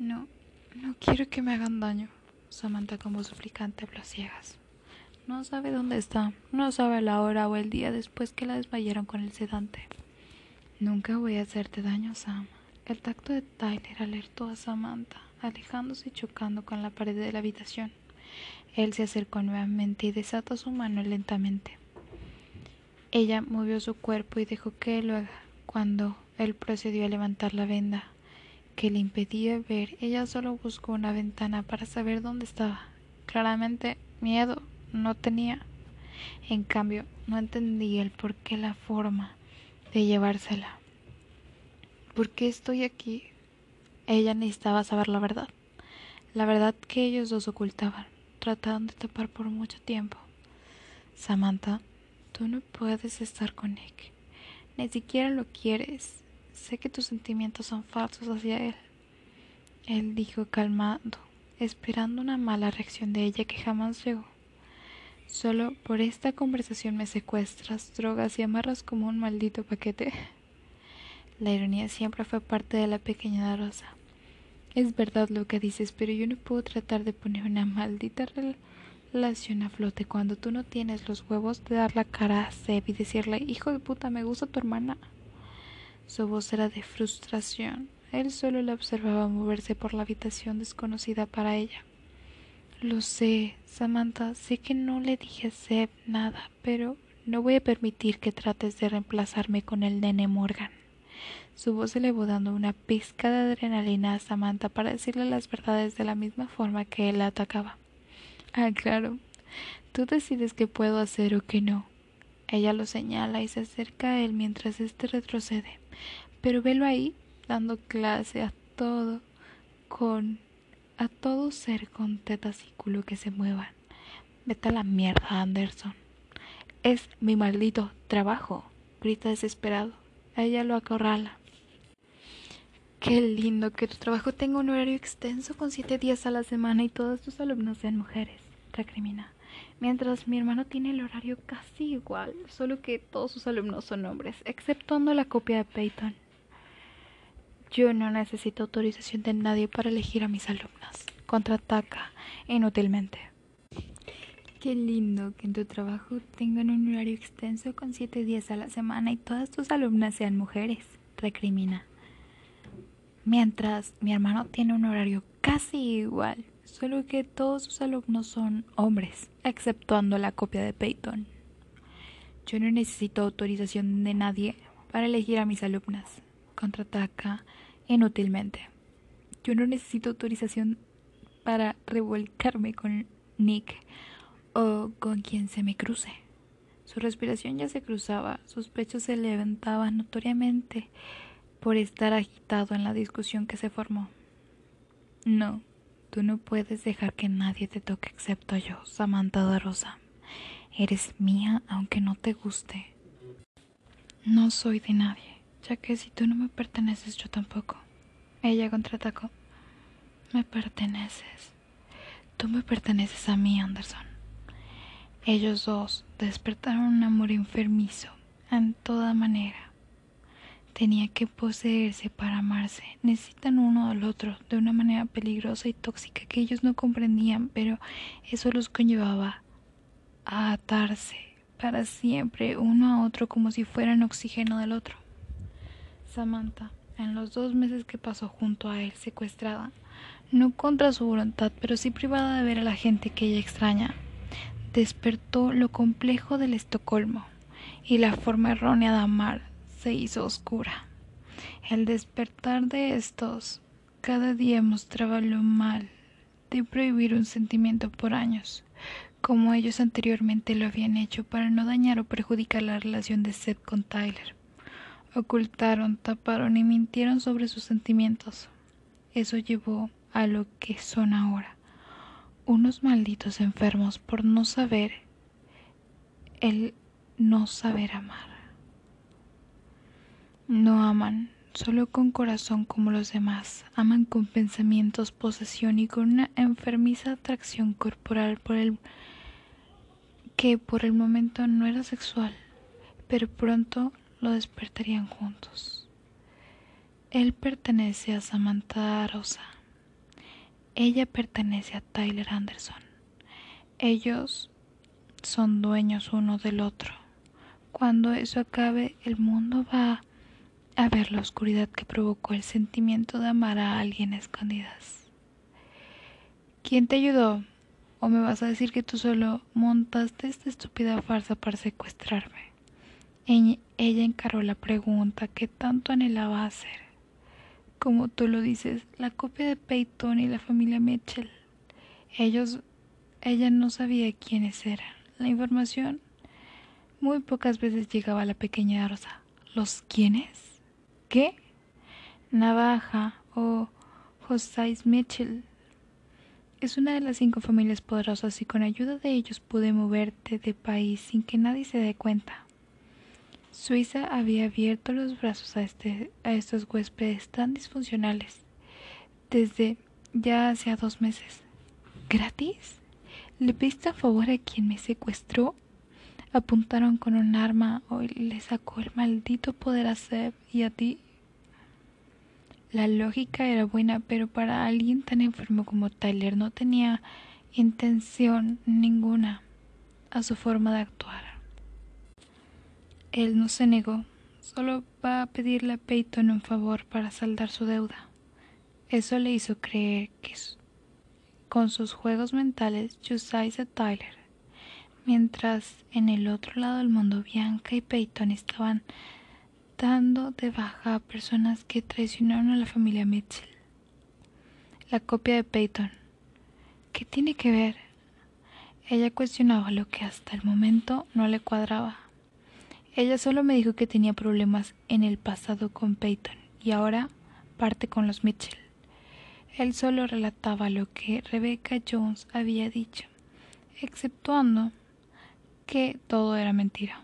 No, no quiero que me hagan daño. Samantha como suplicante habló ciegas. No sabe dónde está, no sabe la hora o el día después que la desmayaron con el sedante. Nunca voy a hacerte daño, Sam. El tacto de Tyler alertó a Samantha, alejándose y chocando con la pared de la habitación. Él se acercó nuevamente y desató su mano lentamente. Ella movió su cuerpo y dejó que lo haga. Cuando él procedió a levantar la venda que le impedía ver, ella solo buscó una ventana para saber dónde estaba. Claramente, miedo no tenía. En cambio, no entendía el por qué la forma de llevársela. ¿Por qué estoy aquí? Ella necesitaba saber la verdad. La verdad que ellos dos ocultaban, trataban de tapar por mucho tiempo. Samantha, tú no puedes estar con Nick. Ni siquiera lo quieres. Sé que tus sentimientos son falsos hacia él. Él dijo calmado, esperando una mala reacción de ella que jamás llegó. Solo por esta conversación me secuestras, drogas y amarras como un maldito paquete. La ironía siempre fue parte de la pequeña Rosa. Es verdad lo que dices, pero yo no puedo tratar de poner una maldita relación a flote cuando tú no tienes los huevos de dar la cara a Seb y decirle, hijo de puta, me gusta tu hermana. Su voz era de frustración. Él solo la observaba moverse por la habitación desconocida para ella. Lo sé, Samantha, sé que no le dije a Seb nada, pero no voy a permitir que trates de reemplazarme con el nene Morgan. Su voz elevó dando una pizca de adrenalina a Samantha para decirle las verdades de la misma forma que él la atacaba. Ah, claro. Tú decides qué puedo hacer o qué no. Ella lo señala y se acerca a él mientras éste retrocede. Pero velo ahí, dando clase a todo con a todo ser con tetas y culo que se muevan. Vete a la mierda, Anderson. Es mi maldito trabajo, grita desesperado. ella lo acorrala. Qué lindo que tu trabajo tenga un horario extenso con siete días a la semana y todos tus alumnos sean mujeres, recrimina. Mientras mi hermano tiene el horario casi igual, solo que todos sus alumnos son hombres, exceptuando la copia de Peyton. Yo no necesito autorización de nadie para elegir a mis alumnas. Contraataca inútilmente. Qué lindo que en tu trabajo tengan un horario extenso con siete días a la semana y todas tus alumnas sean mujeres, recrimina. Mientras mi hermano tiene un horario casi igual, solo que todos sus alumnos son hombres, exceptuando la copia de Peyton. Yo no necesito autorización de nadie para elegir a mis alumnas contraataca inútilmente. Yo no necesito autorización para revolcarme con Nick o con quien se me cruce. Su respiración ya se cruzaba, sus pechos se levantaban notoriamente por estar agitado en la discusión que se formó. No, tú no puedes dejar que nadie te toque excepto yo, Samantha Rosa. Eres mía aunque no te guste. No soy de nadie ya que si tú no me perteneces, yo tampoco. Ella contraatacó. Me perteneces. Tú me perteneces a mí, Anderson. Ellos dos despertaron un amor enfermizo, en toda manera. Tenía que poseerse para amarse. Necesitan uno al otro de una manera peligrosa y tóxica que ellos no comprendían, pero eso los conllevaba a atarse para siempre uno a otro como si fueran oxígeno del otro. Samantha, en los dos meses que pasó junto a él secuestrada, no contra su voluntad, pero sí privada de ver a la gente que ella extraña, despertó lo complejo del Estocolmo y la forma errónea de amar se hizo oscura. El despertar de estos cada día mostraba lo mal de prohibir un sentimiento por años, como ellos anteriormente lo habían hecho para no dañar o perjudicar la relación de Seth con Tyler. Ocultaron, taparon y mintieron sobre sus sentimientos. Eso llevó a lo que son ahora, unos malditos enfermos por no saber el no saber amar. No aman solo con corazón como los demás, aman con pensamientos, posesión y con una enfermiza atracción corporal por el que por el momento no era sexual, pero pronto lo despertarían juntos. Él pertenece a Samantha Rosa, Ella pertenece a Tyler Anderson. Ellos son dueños uno del otro. Cuando eso acabe, el mundo va a ver la oscuridad que provocó el sentimiento de amar a alguien a escondidas. ¿Quién te ayudó? ¿O me vas a decir que tú solo montaste esta estúpida farsa para secuestrarme? Ella encaró la pregunta que tanto anhelaba hacer. Como tú lo dices, la copia de Peyton y la familia Mitchell. Ellos, ella no sabía quiénes eran. La información muy pocas veces llegaba a la pequeña Rosa. ¿Los quiénes? ¿Qué? Navaja o Josiah Mitchell es una de las cinco familias poderosas y con ayuda de ellos pude moverte de país sin que nadie se dé cuenta. Suiza había abierto los brazos a, este, a estos huéspedes tan disfuncionales desde ya hacía dos meses. ¿Gratis? ¿Le pediste a favor a quien me secuestró? Apuntaron con un arma o le sacó el maldito poder a Seb y a ti la lógica era buena, pero para alguien tan enfermo como Tyler no tenía intención ninguna a su forma de actuar. Él no se negó, solo va a pedirle a Peyton un favor para saldar su deuda. Eso le hizo creer que con sus juegos mentales Josiah Tyler, mientras en el otro lado del mundo Bianca y Peyton estaban dando de baja a personas que traicionaron a la familia Mitchell. La copia de Peyton. ¿Qué tiene que ver? Ella cuestionaba lo que hasta el momento no le cuadraba. Ella solo me dijo que tenía problemas en el pasado con Peyton y ahora parte con los Mitchell. Él solo relataba lo que Rebecca Jones había dicho, exceptuando que todo era mentira.